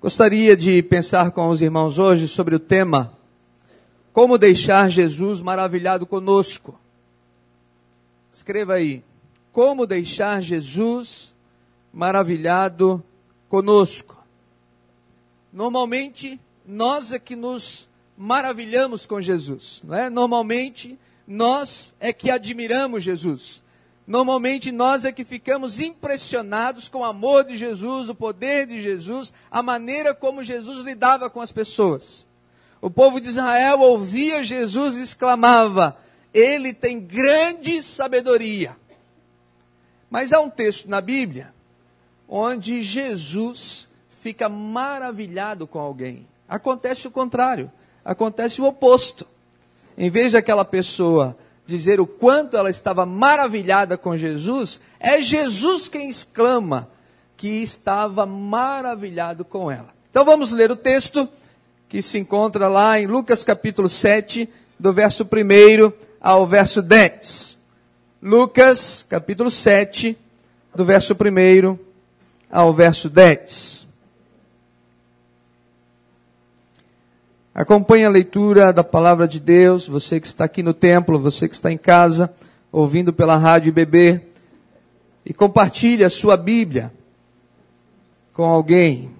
Gostaria de pensar com os irmãos hoje sobre o tema Como deixar Jesus maravilhado conosco. Escreva aí. Como deixar Jesus maravilhado conosco. Normalmente, nós é que nos maravilhamos com Jesus, não é? Normalmente, nós é que admiramos Jesus. Normalmente nós é que ficamos impressionados com o amor de Jesus, o poder de Jesus, a maneira como Jesus lidava com as pessoas. O povo de Israel ouvia Jesus e exclamava: Ele tem grande sabedoria. Mas há um texto na Bíblia onde Jesus fica maravilhado com alguém. Acontece o contrário, acontece o oposto. Em vez daquela pessoa dizer o quanto ela estava maravilhada com Jesus, é Jesus quem exclama que estava maravilhado com ela. Então vamos ler o texto que se encontra lá em Lucas capítulo 7, do verso 1 ao verso 10. Lucas capítulo 7, do verso 1 ao verso 10. Acompanhe a leitura da palavra de Deus, você que está aqui no templo, você que está em casa, ouvindo pela rádio bebê, e compartilhe a sua Bíblia com alguém.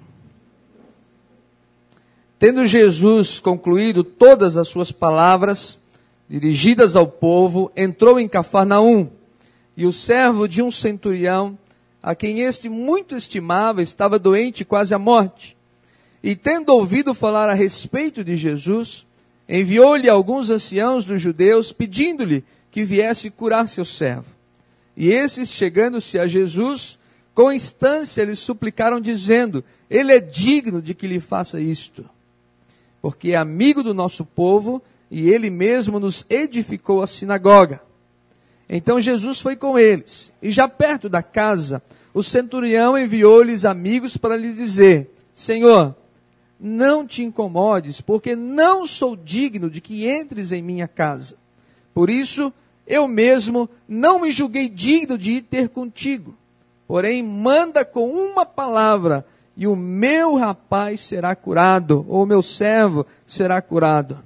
Tendo Jesus concluído todas as suas palavras dirigidas ao povo, entrou em Cafarnaum, e o servo de um centurião, a quem este muito estimava, estava doente quase à morte. E tendo ouvido falar a respeito de Jesus, enviou-lhe alguns anciãos dos judeus, pedindo-lhe que viesse curar seu servo. E esses, chegando-se a Jesus, com instância lhe suplicaram, dizendo: Ele é digno de que lhe faça isto, porque é amigo do nosso povo e ele mesmo nos edificou a sinagoga. Então Jesus foi com eles, e já perto da casa, o centurião enviou-lhes amigos para lhes dizer: Senhor, não te incomodes, porque não sou digno de que entres em minha casa. Por isso, eu mesmo não me julguei digno de ir ter contigo. Porém, manda com uma palavra, e o meu rapaz será curado, ou o meu servo será curado.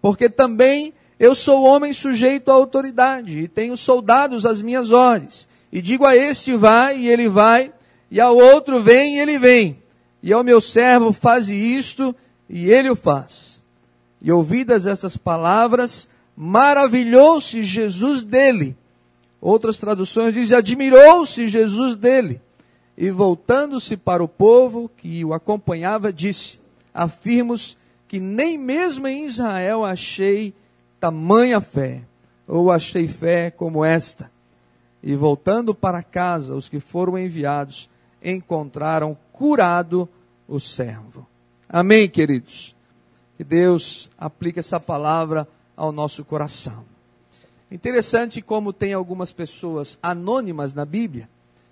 Porque também eu sou homem sujeito à autoridade, e tenho soldados às minhas ordens. E digo a este vai, e ele vai, e ao outro vem, e ele vem e ao meu servo faze isto, e ele o faz. E ouvidas essas palavras, maravilhou-se Jesus dele. Outras traduções dizem, admirou-se Jesus dele. E voltando-se para o povo que o acompanhava, disse: Afirmos que nem mesmo em Israel achei tamanha fé, ou achei fé como esta. E voltando para casa, os que foram enviados encontraram curado o servo. Amém, queridos? Que Deus aplique essa palavra ao nosso coração. Interessante como tem algumas pessoas anônimas na Bíblia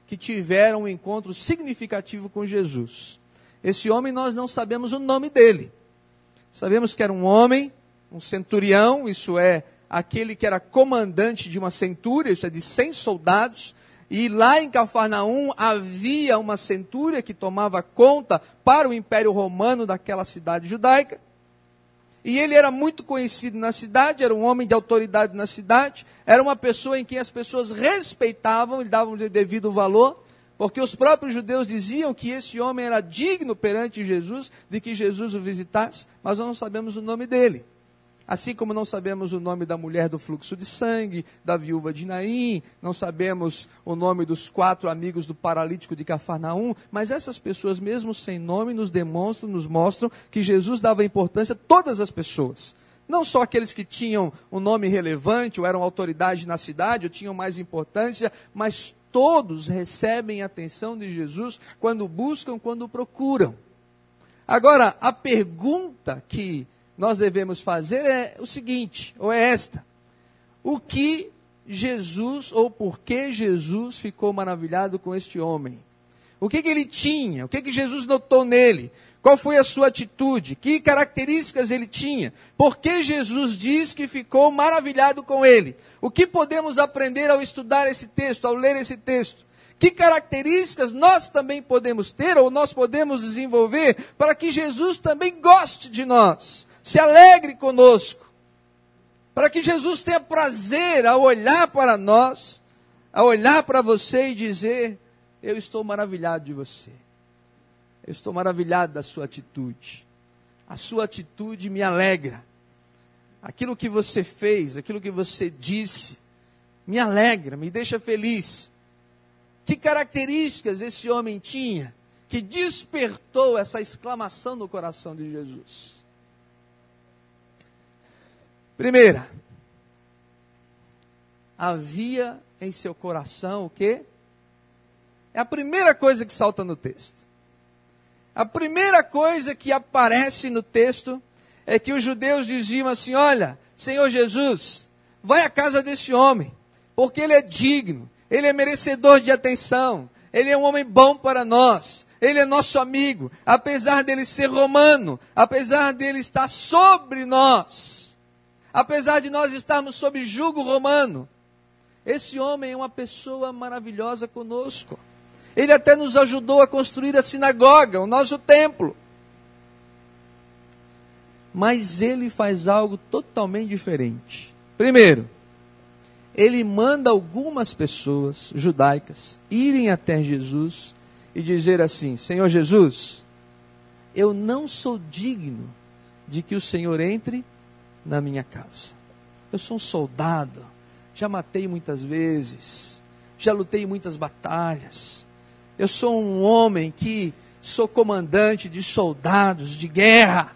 que tiveram um encontro significativo com Jesus. Esse homem nós não sabemos o nome dele. Sabemos que era um homem, um centurião, isso é, aquele que era comandante de uma centúria, isso é, de 100 soldados, e lá em Cafarnaum havia uma centúria que tomava conta para o Império Romano daquela cidade judaica. E ele era muito conhecido na cidade, era um homem de autoridade na cidade, era uma pessoa em quem as pessoas respeitavam, lhe davam de devido valor, porque os próprios judeus diziam que esse homem era digno perante Jesus, de que Jesus o visitasse, mas nós não sabemos o nome dele. Assim como não sabemos o nome da mulher do fluxo de sangue, da viúva de Naim, não sabemos o nome dos quatro amigos do paralítico de Cafarnaum, mas essas pessoas, mesmo sem nome, nos demonstram, nos mostram que Jesus dava importância a todas as pessoas. Não só aqueles que tinham um nome relevante, ou eram autoridade na cidade, ou tinham mais importância, mas todos recebem a atenção de Jesus quando buscam, quando procuram. Agora, a pergunta que nós devemos fazer é o seguinte, ou é esta: o que Jesus, ou por que Jesus ficou maravilhado com este homem? O que, que ele tinha? O que, que Jesus notou nele? Qual foi a sua atitude? Que características ele tinha? Por que Jesus diz que ficou maravilhado com ele? O que podemos aprender ao estudar esse texto, ao ler esse texto? Que características nós também podemos ter ou nós podemos desenvolver para que Jesus também goste de nós, se alegre conosco, para que Jesus tenha prazer ao olhar para nós, a olhar para você e dizer: Eu estou maravilhado de você, eu estou maravilhado da sua atitude, a sua atitude me alegra, aquilo que você fez, aquilo que você disse, me alegra, me deixa feliz. Que características esse homem tinha que despertou essa exclamação no coração de Jesus? Primeira, havia em seu coração o quê? É a primeira coisa que salta no texto. A primeira coisa que aparece no texto é que os judeus diziam assim: Olha, Senhor Jesus, vai à casa desse homem, porque ele é digno, ele é merecedor de atenção, ele é um homem bom para nós, ele é nosso amigo, apesar dele ser romano, apesar dele estar sobre nós, apesar de nós estarmos sob jugo romano, esse homem é uma pessoa maravilhosa conosco. Ele até nos ajudou a construir a sinagoga, o nosso templo. Mas ele faz algo totalmente diferente. Primeiro, ele manda algumas pessoas judaicas irem até Jesus e dizer assim: Senhor Jesus, eu não sou digno de que o Senhor entre na minha casa. Eu sou um soldado, já matei muitas vezes, já lutei muitas batalhas. Eu sou um homem que sou comandante de soldados de guerra.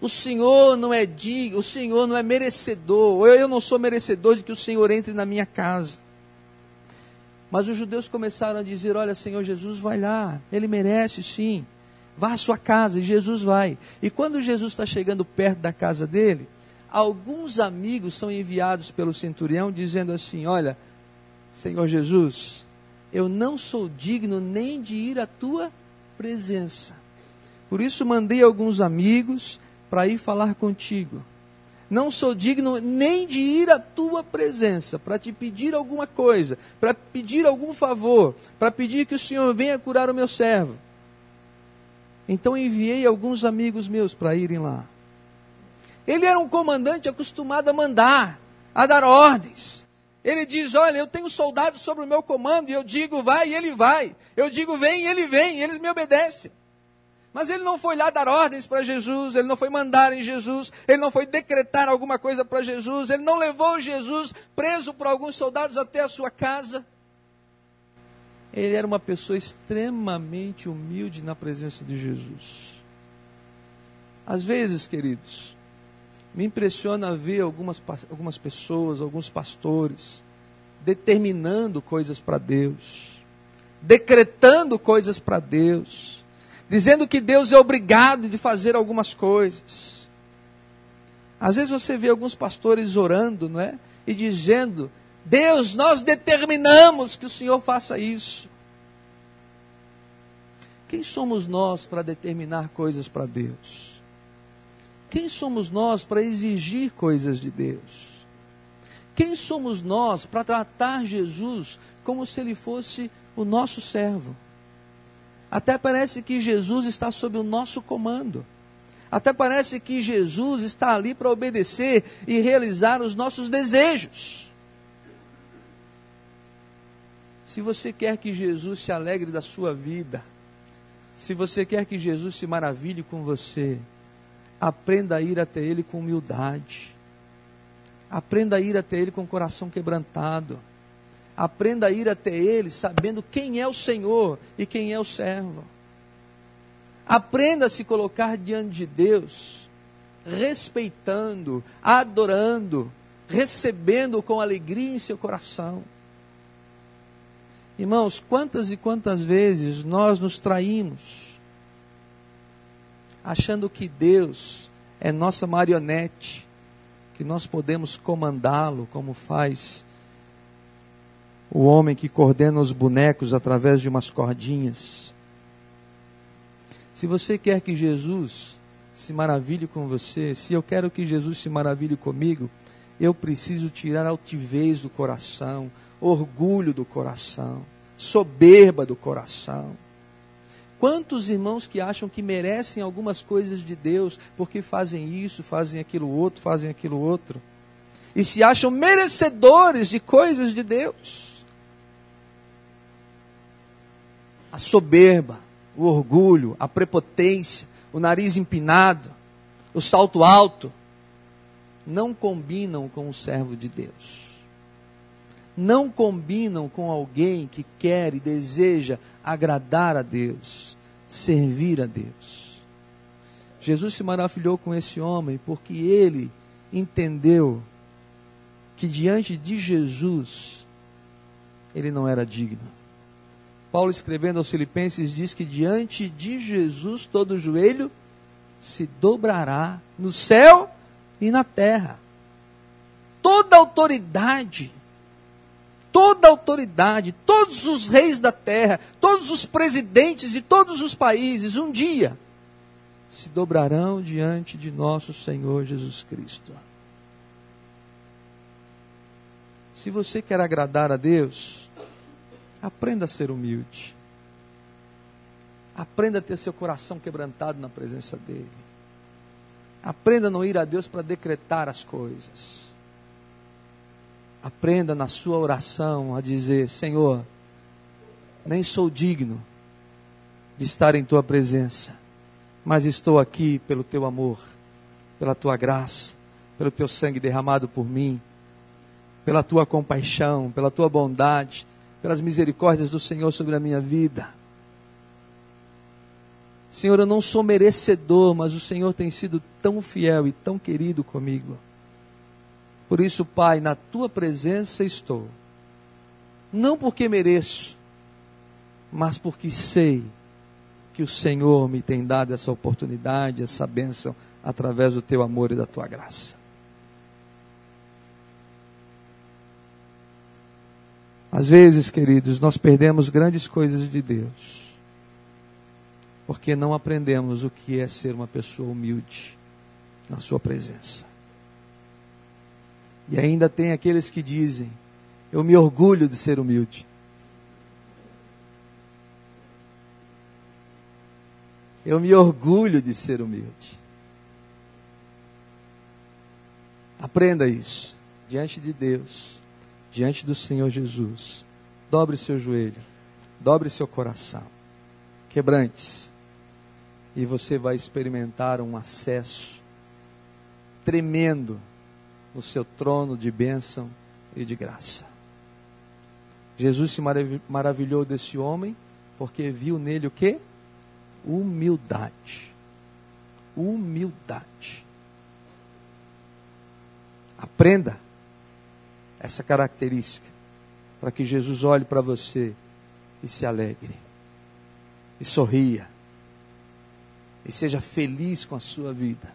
O Senhor não é digno, o Senhor não é merecedor, eu, eu não sou merecedor de que o Senhor entre na minha casa. Mas os judeus começaram a dizer: Olha, Senhor Jesus, vai lá, ele merece sim. Vá à sua casa, e Jesus vai. E quando Jesus está chegando perto da casa dele, alguns amigos são enviados pelo centurião dizendo assim: Olha, Senhor Jesus, eu não sou digno nem de ir à tua presença. Por isso mandei alguns amigos para ir falar contigo. Não sou digno nem de ir à tua presença para te pedir alguma coisa, para pedir algum favor, para pedir que o Senhor venha curar o meu servo. Então enviei alguns amigos meus para irem lá. Ele era um comandante acostumado a mandar, a dar ordens. Ele diz: Olha, eu tenho soldados sobre o meu comando, e eu digo vai, e ele vai. Eu digo vem, e ele vem, e eles me obedecem. Mas ele não foi lá dar ordens para Jesus, ele não foi mandar em Jesus, ele não foi decretar alguma coisa para Jesus, ele não levou Jesus preso por alguns soldados até a sua casa. Ele era uma pessoa extremamente humilde na presença de Jesus. Às vezes, queridos, me impressiona ver algumas, algumas pessoas, alguns pastores, determinando coisas para Deus, decretando coisas para Deus, dizendo que Deus é obrigado de fazer algumas coisas. Às vezes você vê alguns pastores orando, não é? E dizendo: Deus, nós determinamos que o Senhor faça isso. Quem somos nós para determinar coisas para Deus? Quem somos nós para exigir coisas de Deus? Quem somos nós para tratar Jesus como se ele fosse o nosso servo? Até parece que Jesus está sob o nosso comando. Até parece que Jesus está ali para obedecer e realizar os nossos desejos. Se você quer que Jesus se alegre da sua vida, se você quer que Jesus se maravilhe com você, Aprenda a ir até Ele com humildade. Aprenda a ir até Ele com o coração quebrantado. Aprenda a ir até Ele sabendo quem é o Senhor e quem é o servo. Aprenda a se colocar diante de Deus, respeitando, adorando, recebendo com alegria em seu coração. Irmãos, quantas e quantas vezes nós nos traímos achando que Deus é nossa marionete, que nós podemos comandá-lo, como faz o homem que coordena os bonecos através de umas cordinhas. Se você quer que Jesus se maravilhe com você, se eu quero que Jesus se maravilhe comigo, eu preciso tirar a altivez do coração, orgulho do coração, soberba do coração. Quantos irmãos que acham que merecem algumas coisas de Deus porque fazem isso, fazem aquilo outro, fazem aquilo outro, e se acham merecedores de coisas de Deus? A soberba, o orgulho, a prepotência, o nariz empinado, o salto alto, não combinam com o servo de Deus. Não combinam com alguém que quer e deseja agradar a Deus, servir a Deus. Jesus se maravilhou com esse homem porque ele entendeu que diante de Jesus ele não era digno. Paulo, escrevendo aos Filipenses, diz que diante de Jesus todo joelho se dobrará no céu e na terra. Toda autoridade toda autoridade, todos os reis da terra, todos os presidentes de todos os países, um dia se dobrarão diante de nosso Senhor Jesus Cristo. Se você quer agradar a Deus, aprenda a ser humilde. Aprenda a ter seu coração quebrantado na presença dEle. Aprenda a não ir a Deus para decretar as coisas. Aprenda na sua oração a dizer: Senhor, nem sou digno de estar em tua presença, mas estou aqui pelo teu amor, pela tua graça, pelo teu sangue derramado por mim, pela tua compaixão, pela tua bondade, pelas misericórdias do Senhor sobre a minha vida. Senhor, eu não sou merecedor, mas o Senhor tem sido tão fiel e tão querido comigo. Por isso, Pai, na tua presença estou. Não porque mereço, mas porque sei que o Senhor me tem dado essa oportunidade, essa bênção, através do teu amor e da tua graça. Às vezes, queridos, nós perdemos grandes coisas de Deus, porque não aprendemos o que é ser uma pessoa humilde na Sua presença. E ainda tem aqueles que dizem: Eu me orgulho de ser humilde. Eu me orgulho de ser humilde. Aprenda isso diante de Deus, diante do Senhor Jesus. Dobre seu joelho, dobre seu coração, quebrante-se, e você vai experimentar um acesso tremendo no seu trono de bênção e de graça. Jesus se maravilhou desse homem porque viu nele o que? Humildade. Humildade. Aprenda essa característica para que Jesus olhe para você e se alegre, e sorria, e seja feliz com a sua vida,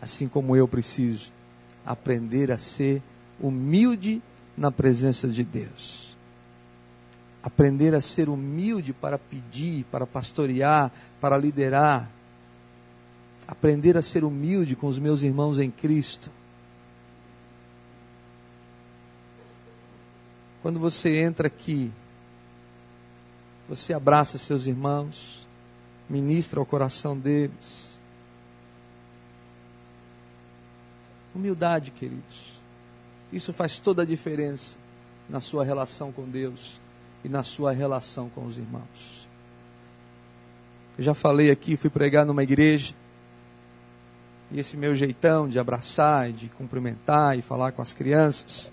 assim como eu preciso aprender a ser humilde na presença de Deus. Aprender a ser humilde para pedir, para pastorear, para liderar. Aprender a ser humilde com os meus irmãos em Cristo. Quando você entra aqui, você abraça seus irmãos, ministra ao coração deles Humildade, queridos. Isso faz toda a diferença na sua relação com Deus e na sua relação com os irmãos. Eu já falei aqui, fui pregar numa igreja, e esse meu jeitão de abraçar, de cumprimentar e falar com as crianças.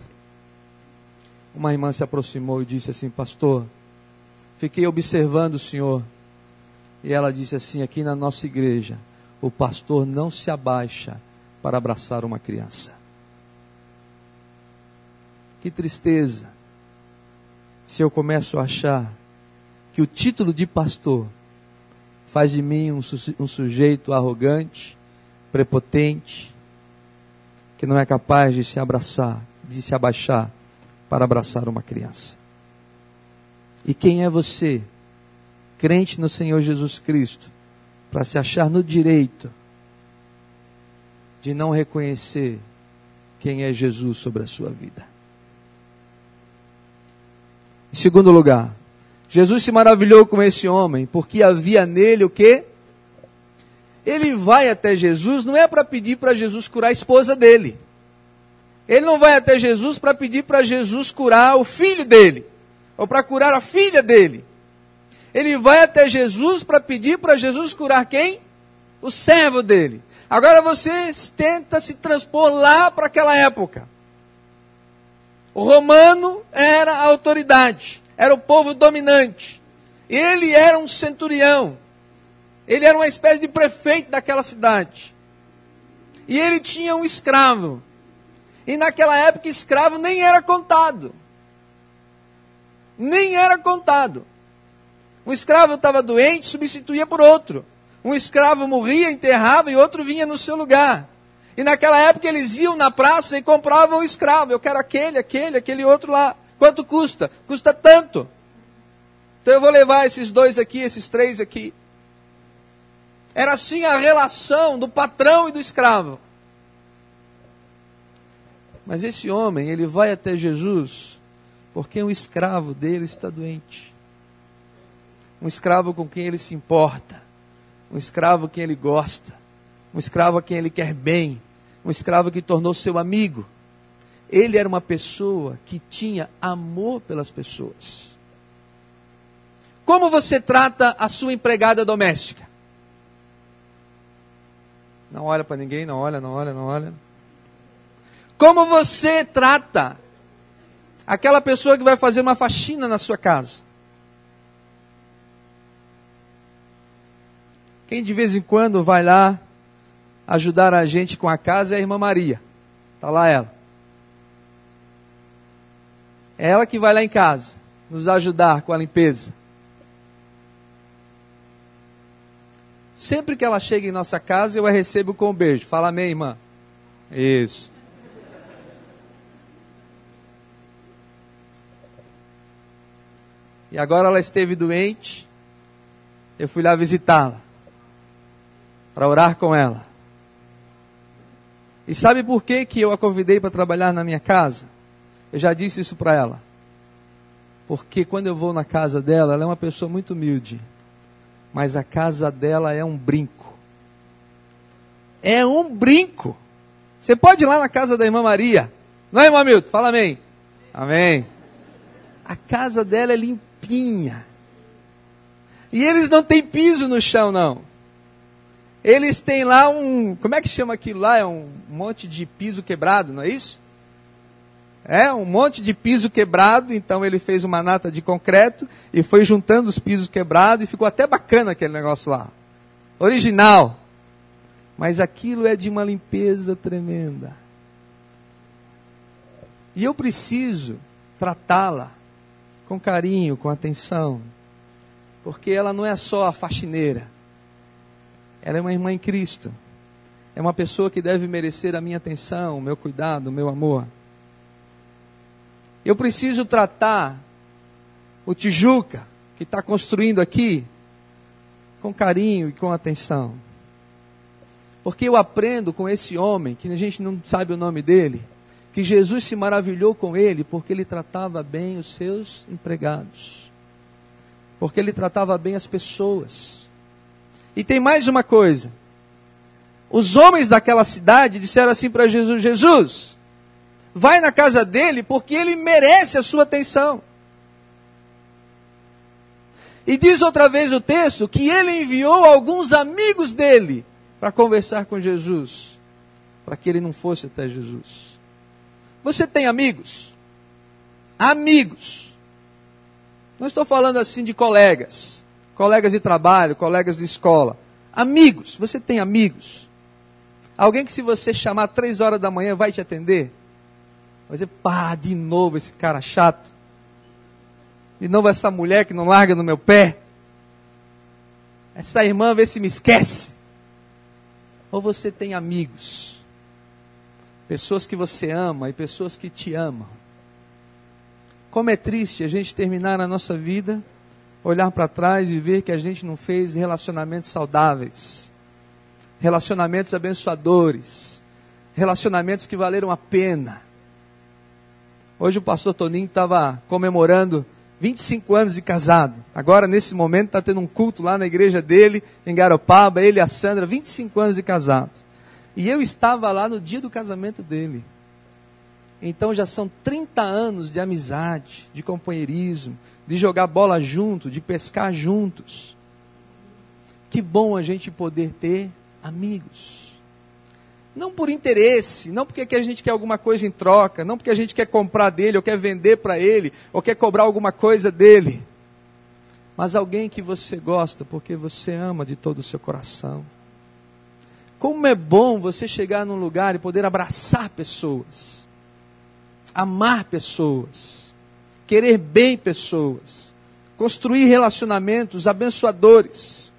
Uma irmã se aproximou e disse assim: Pastor, fiquei observando o senhor. E ela disse assim: Aqui na nossa igreja, o pastor não se abaixa para abraçar uma criança. Que tristeza se eu começo a achar que o título de pastor faz de mim um, um sujeito arrogante, prepotente, que não é capaz de se abraçar, de se abaixar para abraçar uma criança. E quem é você, crente no Senhor Jesus Cristo, para se achar no direito de não reconhecer quem é Jesus sobre a sua vida. Em segundo lugar, Jesus se maravilhou com esse homem, porque havia nele o quê? Ele vai até Jesus, não é para pedir para Jesus curar a esposa dele. Ele não vai até Jesus para pedir para Jesus curar o filho dele, ou para curar a filha dele. Ele vai até Jesus para pedir para Jesus curar quem? O servo dele. Agora você tenta se transpor lá para aquela época. O romano era a autoridade era o povo dominante. Ele era um centurião. Ele era uma espécie de prefeito daquela cidade. E ele tinha um escravo. E naquela época, escravo nem era contado. Nem era contado. Um escravo estava doente, substituía por outro. Um escravo morria, enterrava e outro vinha no seu lugar. E naquela época eles iam na praça e compravam o escravo. Eu quero aquele, aquele, aquele outro lá. Quanto custa? Custa tanto. Então eu vou levar esses dois aqui, esses três aqui. Era assim a relação do patrão e do escravo. Mas esse homem, ele vai até Jesus porque um escravo dele está doente. Um escravo com quem ele se importa. Um escravo quem ele gosta. Um escravo a quem ele quer bem. Um escravo que tornou seu amigo. Ele era uma pessoa que tinha amor pelas pessoas. Como você trata a sua empregada doméstica? Não olha para ninguém, não olha, não olha, não olha. Como você trata aquela pessoa que vai fazer uma faxina na sua casa? Quem de vez em quando vai lá ajudar a gente com a casa é a irmã Maria. Está lá ela. É ela que vai lá em casa nos ajudar com a limpeza. Sempre que ela chega em nossa casa, eu a recebo com um beijo. Fala amém, irmã. Isso. E agora ela esteve doente. Eu fui lá visitá-la. Para orar com ela. E sabe por que, que eu a convidei para trabalhar na minha casa? Eu já disse isso para ela. Porque quando eu vou na casa dela, ela é uma pessoa muito humilde. Mas a casa dela é um brinco. É um brinco. Você pode ir lá na casa da irmã Maria. Não é, irmão Milton? Fala amém. Amém. A casa dela é limpinha. E eles não têm piso no chão, não. Eles têm lá um. Como é que chama aquilo lá? É um monte de piso quebrado, não é isso? É, um monte de piso quebrado, então ele fez uma nata de concreto e foi juntando os pisos quebrados e ficou até bacana aquele negócio lá. Original. Mas aquilo é de uma limpeza tremenda. E eu preciso tratá-la com carinho, com atenção, porque ela não é só a faxineira, ela é uma irmã em Cristo, é uma pessoa que deve merecer a minha atenção, o meu cuidado, o meu amor. Eu preciso tratar o Tijuca, que está construindo aqui, com carinho e com atenção. Porque eu aprendo com esse homem, que a gente não sabe o nome dele, que Jesus se maravilhou com ele porque ele tratava bem os seus empregados. Porque ele tratava bem as pessoas. E tem mais uma coisa. Os homens daquela cidade disseram assim para Jesus: Jesus, vai na casa dele porque ele merece a sua atenção. E diz outra vez o texto que ele enviou alguns amigos dele para conversar com Jesus, para que ele não fosse até Jesus. Você tem amigos? Amigos. Não estou falando assim de colegas, colegas de trabalho, colegas de escola. Amigos, você tem amigos? Alguém que se você chamar três horas da manhã vai te atender? Vai dizer, pá, de novo esse cara chato. De novo essa mulher que não larga no meu pé. Essa irmã vê se me esquece. Ou você tem amigos. Pessoas que você ama e pessoas que te amam. Como é triste a gente terminar a nossa vida, olhar para trás e ver que a gente não fez relacionamentos saudáveis, relacionamentos abençoadores, relacionamentos que valeram a pena Hoje o pastor Toninho estava comemorando 25 anos de casado. Agora, nesse momento, está tendo um culto lá na igreja dele, em Garopaba, ele e a Sandra, 25 anos de casado. E eu estava lá no dia do casamento dele. Então já são 30 anos de amizade, de companheirismo, de jogar bola junto, de pescar juntos. Que bom a gente poder ter amigos. Não por interesse, não porque a gente quer alguma coisa em troca, não porque a gente quer comprar dele, ou quer vender para ele, ou quer cobrar alguma coisa dele. Mas alguém que você gosta porque você ama de todo o seu coração. Como é bom você chegar num lugar e poder abraçar pessoas, amar pessoas, querer bem pessoas, construir relacionamentos abençoadores.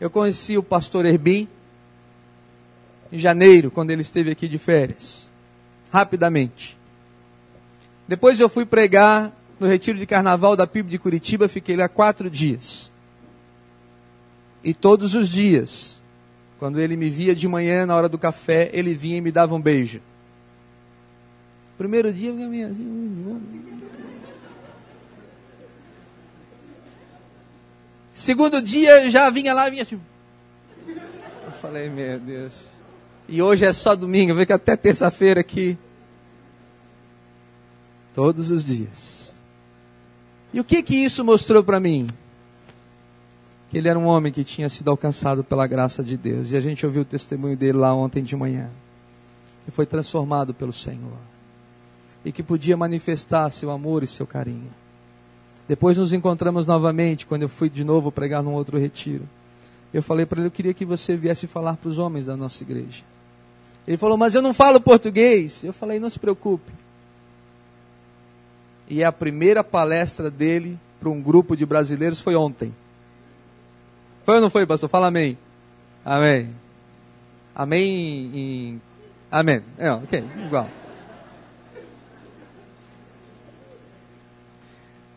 Eu conheci o pastor Herbim, em janeiro, quando ele esteve aqui de férias. Rapidamente. Depois eu fui pregar no retiro de carnaval da PIB de Curitiba, fiquei lá quatro dias. E todos os dias, quando ele me via de manhã na hora do café, ele vinha e me dava um beijo. Primeiro dia eu vinha assim. Segundo dia já vinha lá vinha tipo. Eu falei, meu Deus. E hoje é só domingo, vê que até terça-feira aqui. Todos os dias. E o que que isso mostrou para mim? Que ele era um homem que tinha sido alcançado pela graça de Deus. E a gente ouviu o testemunho dele lá ontem de manhã. Que foi transformado pelo Senhor. E que podia manifestar seu amor e seu carinho. Depois nos encontramos novamente, quando eu fui de novo pregar num outro retiro. Eu falei para ele, eu queria que você viesse falar para os homens da nossa igreja. Ele falou, mas eu não falo português. Eu falei, não se preocupe. E a primeira palestra dele para um grupo de brasileiros foi ontem. Foi ou não foi, pastor? Fala amém. Amém. Amém em. Amém. É, ok, igual.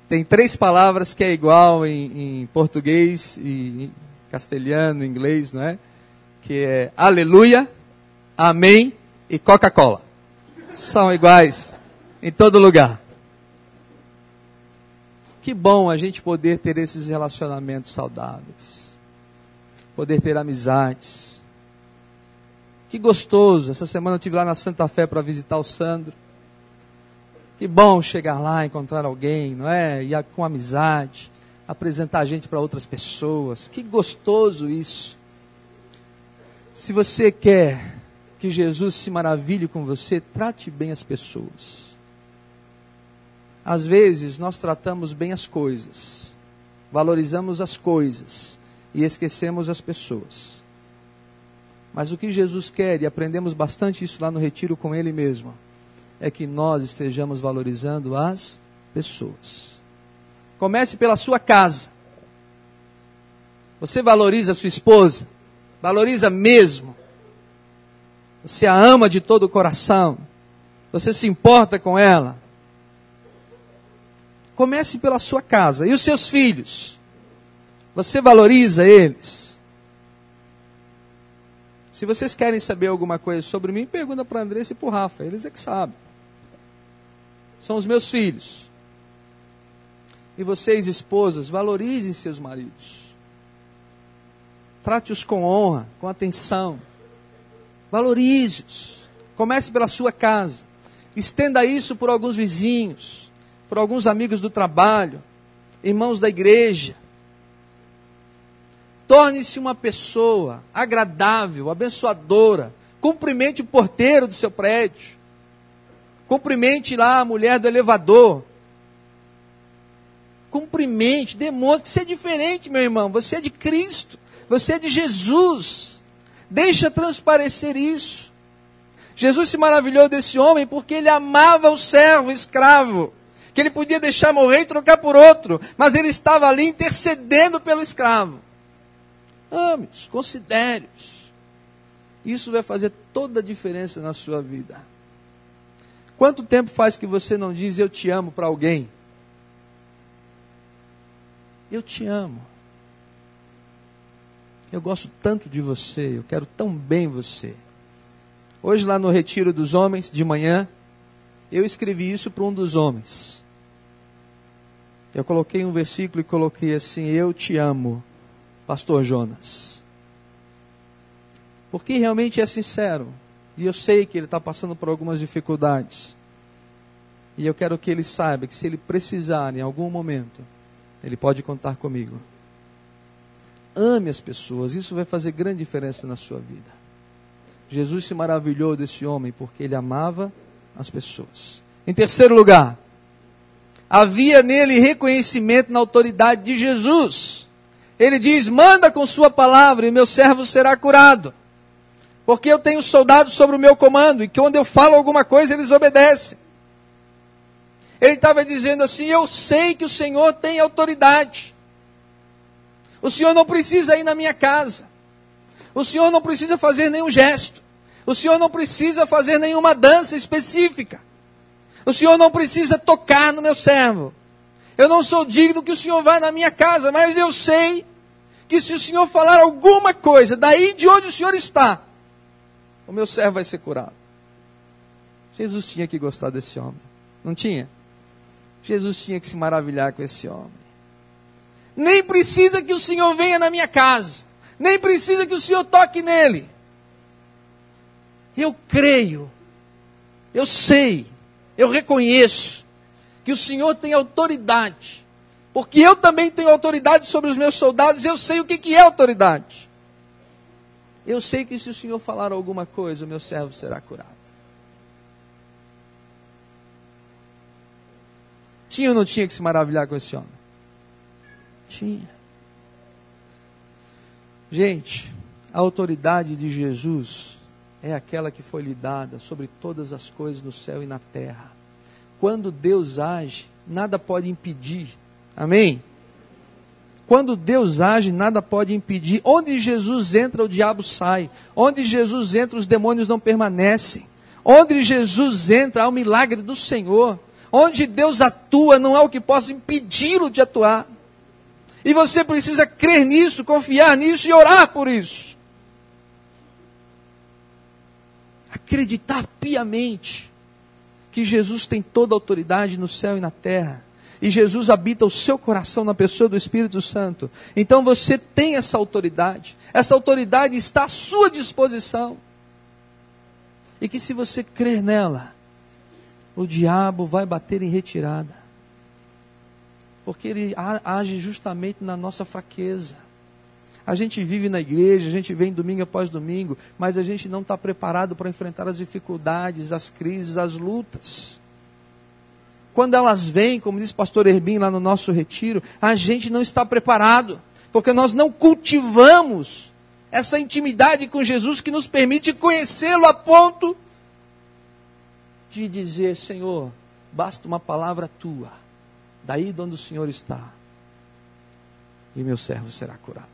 Tem três palavras que é igual em, em português e em castelhano, inglês, não é? Que é aleluia Amém e Coca-Cola. São iguais em todo lugar. Que bom a gente poder ter esses relacionamentos saudáveis. Poder ter amizades. Que gostoso. Essa semana eu estive lá na Santa Fé para visitar o Sandro. Que bom chegar lá, encontrar alguém, não é? E com amizade, apresentar a gente para outras pessoas. Que gostoso isso. Se você quer que Jesus se maravilhe com você, trate bem as pessoas. Às vezes nós tratamos bem as coisas, valorizamos as coisas e esquecemos as pessoas. Mas o que Jesus quer, e aprendemos bastante isso lá no retiro com Ele mesmo, é que nós estejamos valorizando as pessoas. Comece pela sua casa. Você valoriza a sua esposa? Valoriza mesmo você a ama de todo o coração, você se importa com ela. Comece pela sua casa. E os seus filhos? Você valoriza eles? Se vocês querem saber alguma coisa sobre mim, pergunta para Andressa e para o Rafa. Eles é que sabem. São os meus filhos. E vocês, esposas, valorizem seus maridos. Trate-os com honra, com atenção. Valorize-os. Comece pela sua casa. Estenda isso por alguns vizinhos, por alguns amigos do trabalho, irmãos da igreja. Torne-se uma pessoa agradável, abençoadora. Cumprimente o porteiro do seu prédio. Cumprimente lá a mulher do elevador. Cumprimente, demonstre que você é diferente, meu irmão. Você é de Cristo. Você é de Jesus. Deixa transparecer isso. Jesus se maravilhou desse homem porque ele amava o servo escravo, que ele podia deixar morrer e trocar por outro, mas ele estava ali intercedendo pelo escravo. Ame-os, considere-os. Isso vai fazer toda a diferença na sua vida. Quanto tempo faz que você não diz eu te amo para alguém? Eu te amo. Eu gosto tanto de você, eu quero tão bem você. Hoje, lá no Retiro dos Homens, de manhã, eu escrevi isso para um dos homens. Eu coloquei um versículo e coloquei assim: Eu te amo, Pastor Jonas. Porque realmente é sincero. E eu sei que ele está passando por algumas dificuldades. E eu quero que ele saiba que se ele precisar em algum momento, ele pode contar comigo. Ame as pessoas, isso vai fazer grande diferença na sua vida. Jesus se maravilhou desse homem porque ele amava as pessoas. Em terceiro lugar, havia nele reconhecimento na autoridade de Jesus. Ele diz: Manda com Sua palavra e meu servo será curado. Porque eu tenho soldados sobre o meu comando e que quando eu falo alguma coisa eles obedecem. Ele estava dizendo assim: Eu sei que o Senhor tem autoridade. O Senhor não precisa ir na minha casa. O Senhor não precisa fazer nenhum gesto. O Senhor não precisa fazer nenhuma dança específica. O Senhor não precisa tocar no meu servo. Eu não sou digno que o Senhor vá na minha casa, mas eu sei que se o Senhor falar alguma coisa daí de onde o Senhor está, o meu servo vai ser curado. Jesus tinha que gostar desse homem, não tinha? Jesus tinha que se maravilhar com esse homem. Nem precisa que o Senhor venha na minha casa, nem precisa que o Senhor toque nele. Eu creio, eu sei, eu reconheço que o Senhor tem autoridade, porque eu também tenho autoridade sobre os meus soldados, eu sei o que, que é autoridade. Eu sei que se o Senhor falar alguma coisa, o meu servo será curado. Tinha ou não tinha que se maravilhar com esse homem? Tinha. Gente, a autoridade de Jesus é aquela que foi lhe dada sobre todas as coisas no céu e na terra. Quando Deus age, nada pode impedir. Amém? Quando Deus age, nada pode impedir. Onde Jesus entra, o diabo sai. Onde Jesus entra, os demônios não permanecem. Onde Jesus entra, há o milagre do Senhor. Onde Deus atua, não há o que possa impedi-lo de atuar. E você precisa crer nisso, confiar nisso e orar por isso. Acreditar piamente que Jesus tem toda a autoridade no céu e na terra e Jesus habita o seu coração na pessoa do Espírito Santo. Então você tem essa autoridade. Essa autoridade está à sua disposição. E que se você crer nela, o diabo vai bater em retirada. Porque ele age justamente na nossa fraqueza. A gente vive na igreja, a gente vem domingo após domingo, mas a gente não está preparado para enfrentar as dificuldades, as crises, as lutas. Quando elas vêm, como diz o pastor Herbim lá no nosso retiro, a gente não está preparado, porque nós não cultivamos essa intimidade com Jesus que nos permite conhecê-lo a ponto de dizer: Senhor, basta uma palavra tua, daí de onde o Senhor está, e meu servo será curado.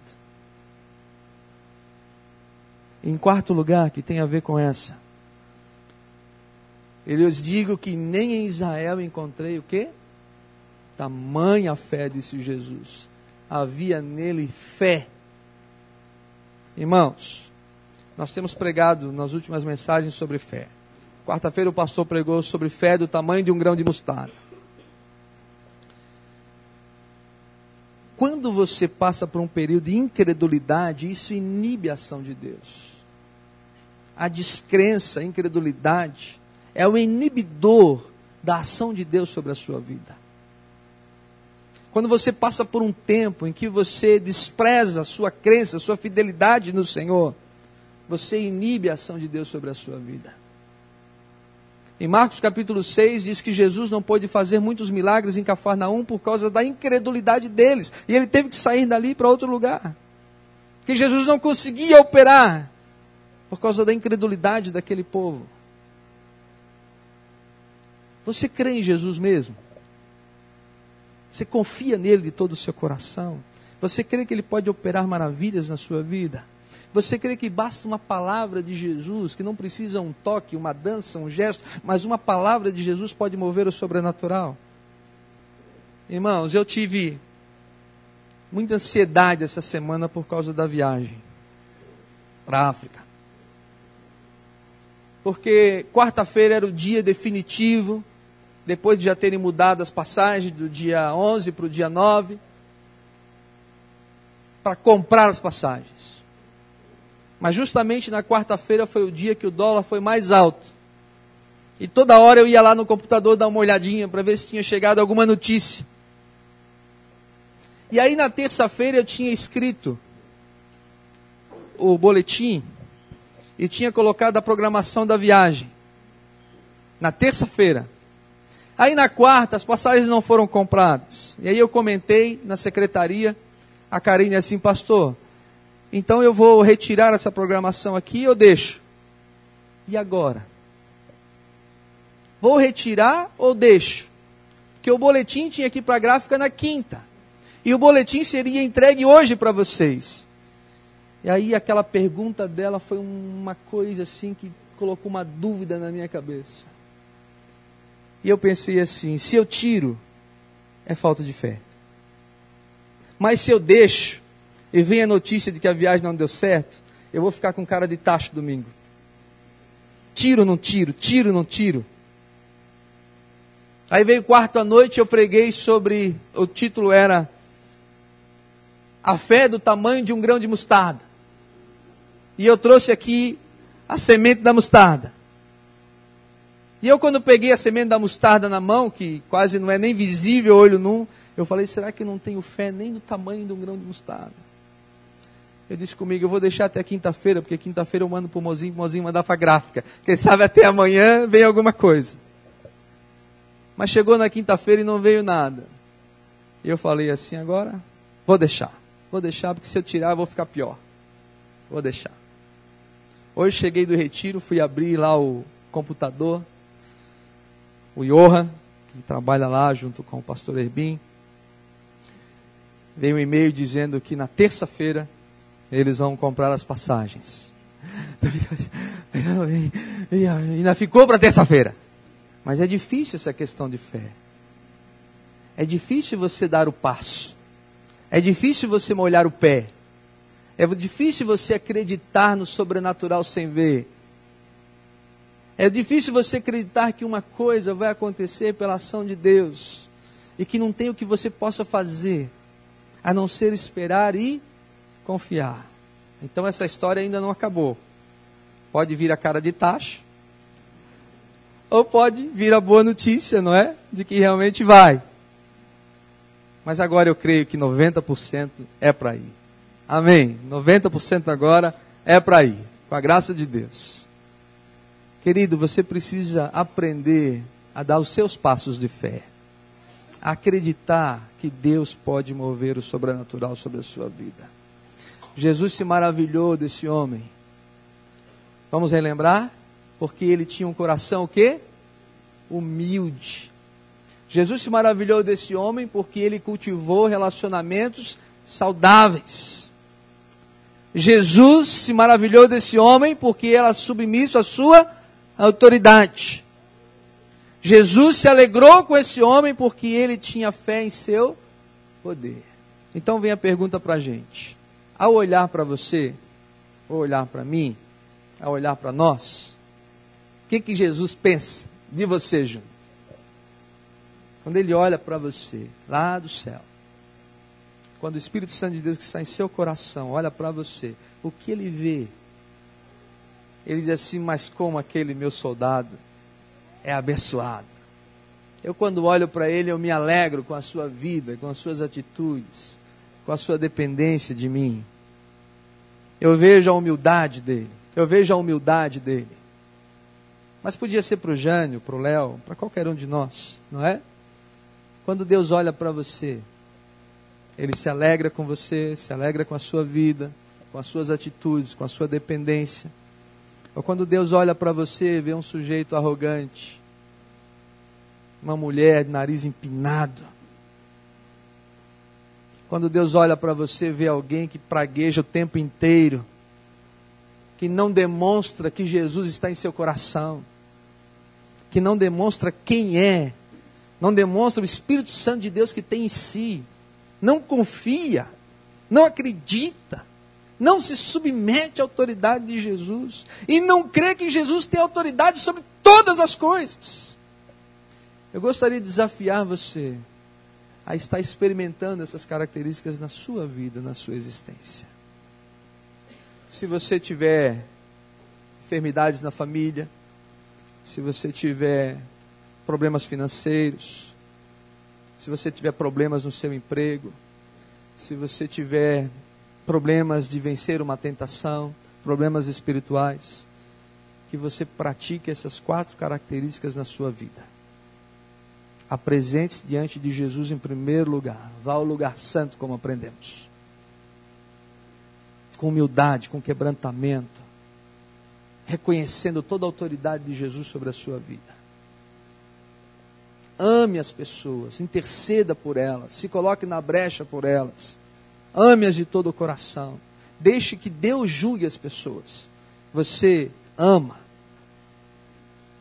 Em quarto lugar, que tem a ver com essa, eu lhes digo que nem em Israel encontrei o quê? Tamanha fé, disse Jesus. Havia nele fé. Irmãos, nós temos pregado nas últimas mensagens sobre fé. Quarta-feira o pastor pregou sobre fé do tamanho de um grão de mostarda. Quando você passa por um período de incredulidade, isso inibe a ação de Deus. A descrença, a incredulidade, é o inibidor da ação de Deus sobre a sua vida. Quando você passa por um tempo em que você despreza a sua crença, a sua fidelidade no Senhor, você inibe a ação de Deus sobre a sua vida. Em Marcos capítulo 6 diz que Jesus não pôde fazer muitos milagres em Cafarnaum por causa da incredulidade deles, e ele teve que sair dali para outro lugar. Que Jesus não conseguia operar por causa da incredulidade daquele povo. Você crê em Jesus mesmo? Você confia nele de todo o seu coração? Você crê que ele pode operar maravilhas na sua vida? Você crê que basta uma palavra de Jesus, que não precisa um toque, uma dança, um gesto, mas uma palavra de Jesus pode mover o sobrenatural? Irmãos, eu tive muita ansiedade essa semana por causa da viagem para a África. Porque quarta-feira era o dia definitivo depois de já terem mudado as passagens do dia 11 para o dia 9, para comprar as passagens. Mas justamente na quarta-feira foi o dia que o dólar foi mais alto. E toda hora eu ia lá no computador dar uma olhadinha para ver se tinha chegado alguma notícia. E aí na terça-feira eu tinha escrito o boletim e tinha colocado a programação da viagem. Na terça-feira. Aí na quarta as passagens não foram compradas. E aí eu comentei na secretaria, a Karine assim, pastor, então eu vou retirar essa programação aqui ou deixo? E agora? Vou retirar ou deixo? Porque o boletim tinha que ir para a gráfica na quinta. E o boletim seria entregue hoje para vocês. E aí aquela pergunta dela foi uma coisa assim que colocou uma dúvida na minha cabeça. E eu pensei assim: se eu tiro, é falta de fé. Mas se eu deixo e vem a notícia de que a viagem não deu certo, eu vou ficar com cara de tacho domingo. Tiro, não tiro, tiro, não tiro. Aí veio quarto à noite, eu preguei sobre, o título era A fé do tamanho de um grão de mostarda. E eu trouxe aqui a semente da mostarda. E eu, quando peguei a semente da mostarda na mão, que quase não é nem visível olho num, eu falei: será que não tenho fé nem do tamanho de um grão de mostarda? Eu disse comigo: eu vou deixar até quinta-feira, porque quinta-feira eu mando para o mozinho, o mozinho mandar para a gráfica. Quem sabe até amanhã vem alguma coisa. Mas chegou na quinta-feira e não veio nada. E eu falei assim: agora vou deixar. Vou deixar, porque se eu tirar, eu vou ficar pior. Vou deixar. Hoje cheguei do retiro, fui abrir lá o computador, o Johan, que trabalha lá junto com o pastor Erbin. Veio um e-mail dizendo que na terça-feira eles vão comprar as passagens. E ainda ficou para terça-feira. Mas é difícil essa questão de fé. É difícil você dar o passo. É difícil você molhar o pé. É difícil você acreditar no sobrenatural sem ver. É difícil você acreditar que uma coisa vai acontecer pela ação de Deus e que não tem o que você possa fazer a não ser esperar e confiar. Então essa história ainda não acabou. Pode vir a cara de taxa, ou pode vir a boa notícia, não é? De que realmente vai. Mas agora eu creio que 90% é para ir. Amém. 90% agora é para ir, com a graça de Deus. Querido, você precisa aprender a dar os seus passos de fé. Acreditar que Deus pode mover o sobrenatural sobre a sua vida. Jesus se maravilhou desse homem. Vamos relembrar? Porque ele tinha um coração o quê? Humilde. Jesus se maravilhou desse homem porque ele cultivou relacionamentos saudáveis. Jesus se maravilhou desse homem porque era submisso à sua autoridade. Jesus se alegrou com esse homem porque ele tinha fé em seu poder. Então vem a pergunta para a gente. Ao olhar para você, ao olhar para mim, ao olhar para nós, o que, que Jesus pensa de você, Júnior? Quando ele olha para você, lá do céu, quando o Espírito Santo de Deus que está em seu coração olha para você, o que ele vê? Ele diz assim: Mas como aquele meu soldado é abençoado. Eu, quando olho para ele, eu me alegro com a sua vida, com as suas atitudes, com a sua dependência de mim. Eu vejo a humildade dele. Eu vejo a humildade dele. Mas podia ser para o Jânio, para o Léo, para qualquer um de nós, não é? Quando Deus olha para você, ele se alegra com você, se alegra com a sua vida, com as suas atitudes, com a sua dependência. Ou quando Deus olha para você e vê um sujeito arrogante, uma mulher de nariz empinado. Quando Deus olha para você e vê alguém que pragueja o tempo inteiro, que não demonstra que Jesus está em seu coração, que não demonstra quem é, não demonstra o Espírito Santo de Deus que tem em si, não confia, não acredita, não se submete à autoridade de Jesus e não crê que Jesus tem autoridade sobre todas as coisas. Eu gostaria de desafiar você a estar experimentando essas características na sua vida, na sua existência. Se você tiver enfermidades na família, se você tiver problemas financeiros, se você tiver problemas no seu emprego, se você tiver problemas de vencer uma tentação, problemas espirituais, que você pratique essas quatro características na sua vida. Apresente-se diante de Jesus em primeiro lugar. Vá ao lugar santo, como aprendemos. Com humildade, com quebrantamento, reconhecendo toda a autoridade de Jesus sobre a sua vida. Ame as pessoas, interceda por elas, se coloque na brecha por elas. Ame-as de todo o coração. Deixe que Deus julgue as pessoas. Você ama.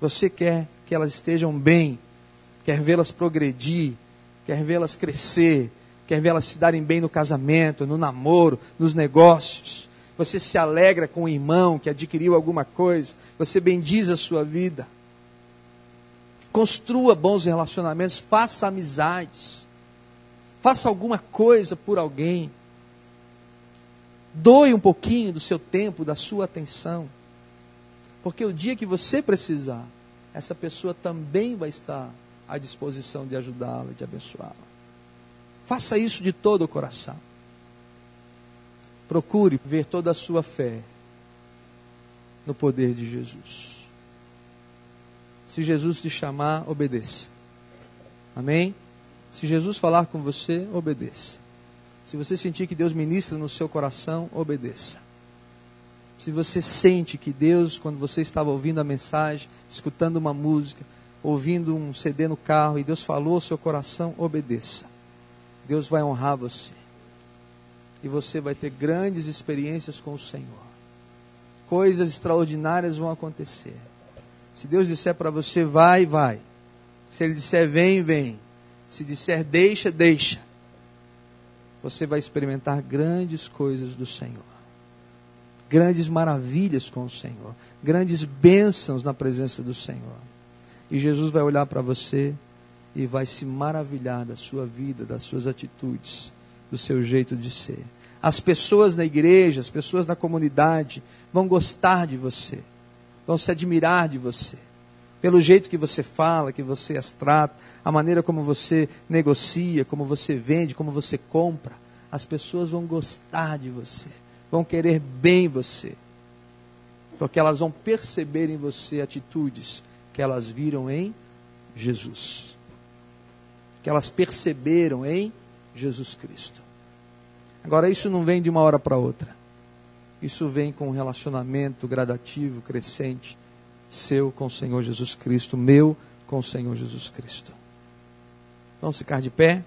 Você quer que elas estejam bem, quer vê-las progredir, quer vê-las crescer, quer vê-las se darem bem no casamento, no namoro, nos negócios. Você se alegra com o irmão que adquiriu alguma coisa, você bendiz a sua vida. Construa bons relacionamentos, faça amizades. Faça alguma coisa por alguém. Doe um pouquinho do seu tempo, da sua atenção. Porque o dia que você precisar, essa pessoa também vai estar à disposição de ajudá-la, de abençoá-la. Faça isso de todo o coração. Procure ver toda a sua fé no poder de Jesus. Se Jesus te chamar, obedeça. Amém? Se Jesus falar com você, obedeça. Se você sentir que Deus ministra no seu coração, obedeça. Se você sente que Deus, quando você estava ouvindo a mensagem, escutando uma música, ouvindo um CD no carro e Deus falou ao seu coração, obedeça. Deus vai honrar você. E você vai ter grandes experiências com o Senhor. Coisas extraordinárias vão acontecer. Se Deus disser para você vai, vai. Se Ele disser vem, vem. Se disser deixa, deixa. Você vai experimentar grandes coisas do Senhor. Grandes maravilhas com o Senhor. Grandes bênçãos na presença do Senhor. E Jesus vai olhar para você e vai se maravilhar da sua vida, das suas atitudes, do seu jeito de ser. As pessoas na igreja, as pessoas na comunidade vão gostar de você vão se admirar de você. Pelo jeito que você fala, que você as trata, a maneira como você negocia, como você vende, como você compra, as pessoas vão gostar de você, vão querer bem você, porque elas vão perceber em você atitudes que elas viram em Jesus, que elas perceberam em Jesus Cristo. Agora, isso não vem de uma hora para outra. Isso vem com um relacionamento gradativo, crescente, seu com o Senhor Jesus Cristo, meu com o Senhor Jesus Cristo. Vamos ficar de pé?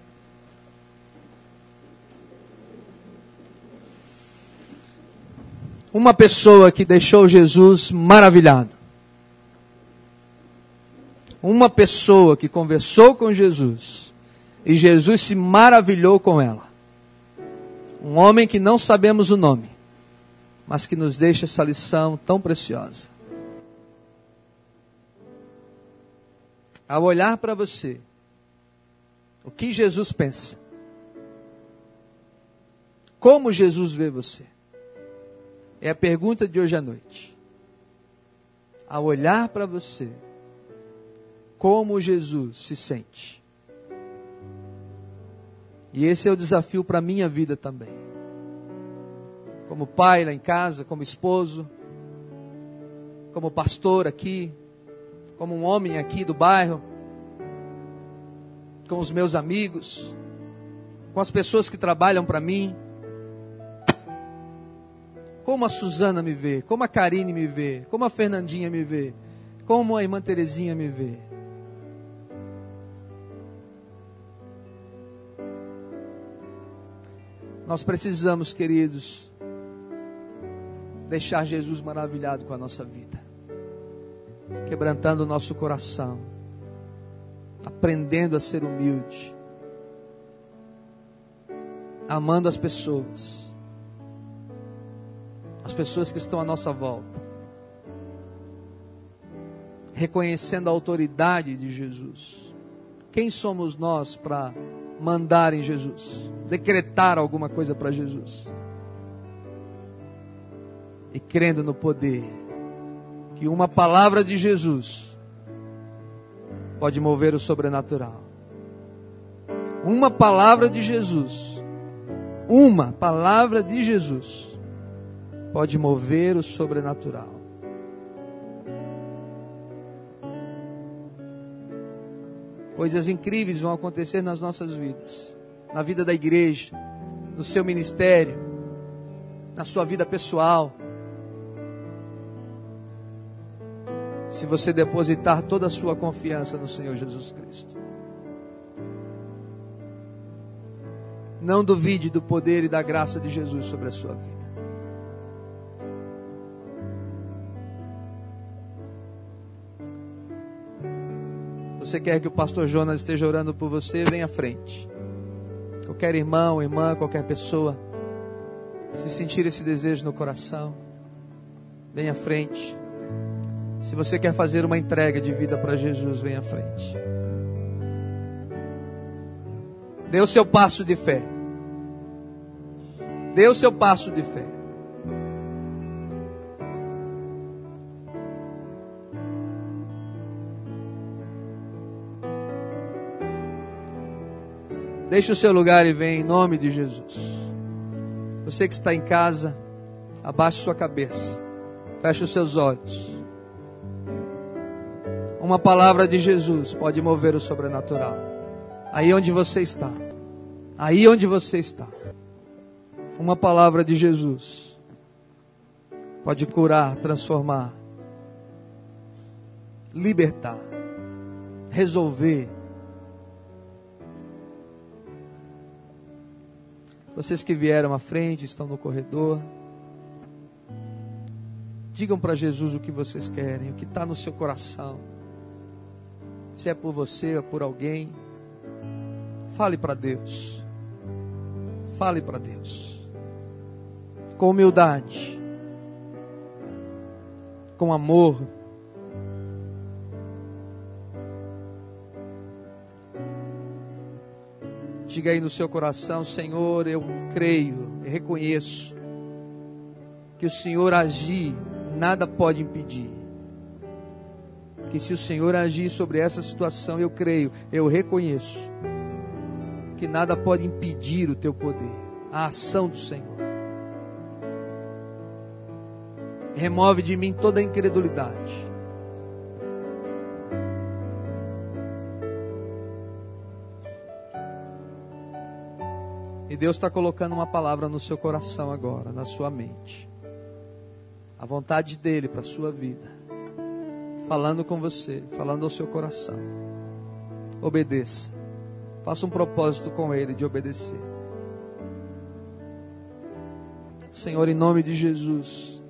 Uma pessoa que deixou Jesus maravilhado. Uma pessoa que conversou com Jesus e Jesus se maravilhou com ela. Um homem que não sabemos o nome mas que nos deixa essa lição tão preciosa. Ao olhar para você, o que Jesus pensa? Como Jesus vê você? É a pergunta de hoje à noite. Ao olhar para você, como Jesus se sente? E esse é o desafio para a minha vida também como pai lá em casa, como esposo, como pastor aqui, como um homem aqui do bairro, com os meus amigos, com as pessoas que trabalham para mim. Como a Suzana me vê, como a Karine me vê, como a Fernandinha me vê, como a irmã Terezinha me vê. Nós precisamos, queridos, deixar Jesus maravilhado com a nossa vida, quebrantando o nosso coração, aprendendo a ser humilde, amando as pessoas, as pessoas que estão à nossa volta, reconhecendo a autoridade de Jesus, Quem somos nós para mandar em Jesus? Decretar alguma coisa para Jesus? E crendo no poder que uma palavra de Jesus pode mover o sobrenatural. Uma palavra de Jesus, uma palavra de Jesus pode mover o sobrenatural. Coisas incríveis vão acontecer nas nossas vidas, na vida da igreja, no seu ministério, na sua vida pessoal. Se você depositar toda a sua confiança no Senhor Jesus Cristo. Não duvide do poder e da graça de Jesus sobre a sua vida. Você quer que o pastor Jonas esteja orando por você? Vem à frente. Qualquer irmão, irmã, qualquer pessoa, se sentir esse desejo no coração, vem à frente. Se você quer fazer uma entrega de vida para Jesus, vem à frente. Dê o seu passo de fé. Dê o seu passo de fé. Deixe o seu lugar e vem em nome de Jesus. Você que está em casa, abaixe sua cabeça. Feche os seus olhos. Uma palavra de Jesus pode mover o sobrenatural. Aí onde você está. Aí onde você está. Uma palavra de Jesus pode curar, transformar, libertar, resolver Vocês que vieram à frente, estão no corredor. Digam para Jesus o que vocês querem, o que está no seu coração. Se é por você ou por alguém. Fale para Deus. Fale para Deus. Com humildade. Com amor. Diga aí no seu coração, Senhor, eu creio, eu reconheço que o Senhor agir, nada pode impedir. Que se o Senhor agir sobre essa situação, eu creio, eu reconheço que nada pode impedir o teu poder, a ação do Senhor. Remove de mim toda a incredulidade E Deus está colocando uma palavra no seu coração agora, na sua mente. A vontade dele para a sua vida. Falando com você, falando ao seu coração. Obedeça. Faça um propósito com ele de obedecer. Senhor, em nome de Jesus,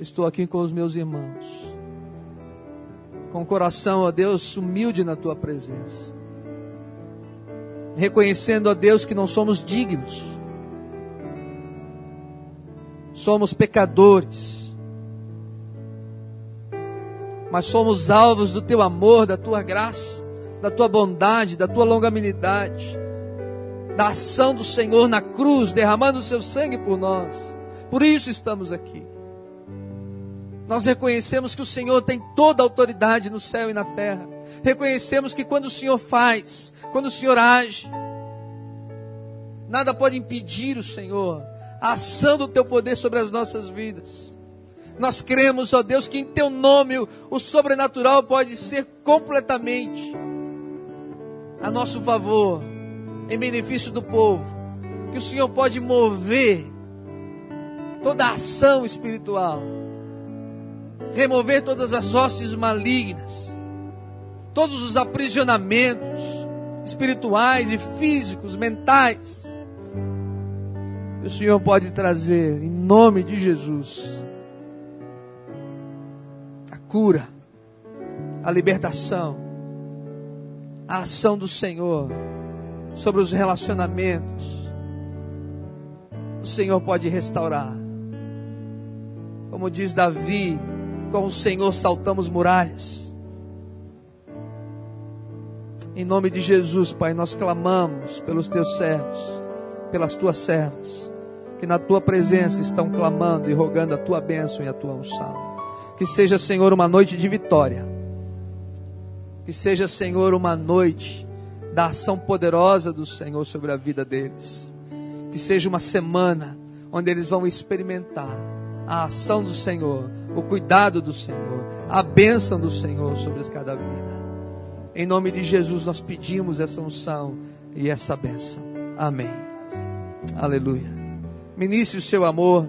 estou aqui com os meus irmãos. Com o coração, ó Deus, humilde na tua presença reconhecendo a Deus que não somos dignos, somos pecadores, mas somos alvos do teu amor, da tua graça, da tua bondade, da tua longanimidade, da ação do Senhor na cruz, derramando o seu sangue por nós. Por isso estamos aqui. Nós reconhecemos que o Senhor tem toda a autoridade no céu e na terra. Reconhecemos que quando o Senhor faz, quando o Senhor age, nada pode impedir o Senhor, a ação do teu poder sobre as nossas vidas. Nós cremos, ó Deus, que em teu nome o sobrenatural pode ser completamente a nosso favor, em benefício do povo. Que o Senhor pode mover toda a ação espiritual, remover todas as hostes malignas, todos os aprisionamentos, espirituais e físicos, mentais. E o Senhor pode trazer, em nome de Jesus, cura, a libertação, a ação do Senhor sobre os relacionamentos. O Senhor pode restaurar. Como diz Davi, com o Senhor saltamos muralhas Em nome de Jesus, Pai, nós clamamos pelos teus servos, pelas tuas servas, que na tua presença estão clamando e rogando a tua bênção e a tua unção. Que seja, Senhor, uma noite de vitória. Que seja, Senhor, uma noite da ação poderosa do Senhor sobre a vida deles. Que seja uma semana onde eles vão experimentar a ação do Senhor, o cuidado do Senhor, a bênção do Senhor sobre cada vida. Em nome de Jesus nós pedimos essa unção e essa bênção. Amém. Aleluia. Ministre o seu amor.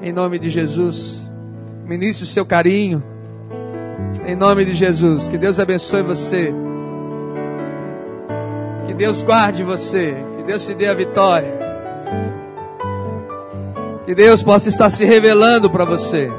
Em nome de Jesus. Ministre o seu carinho. Em nome de Jesus. Que Deus abençoe você. Que Deus guarde você. Que Deus te dê a vitória. Que Deus possa estar se revelando para você.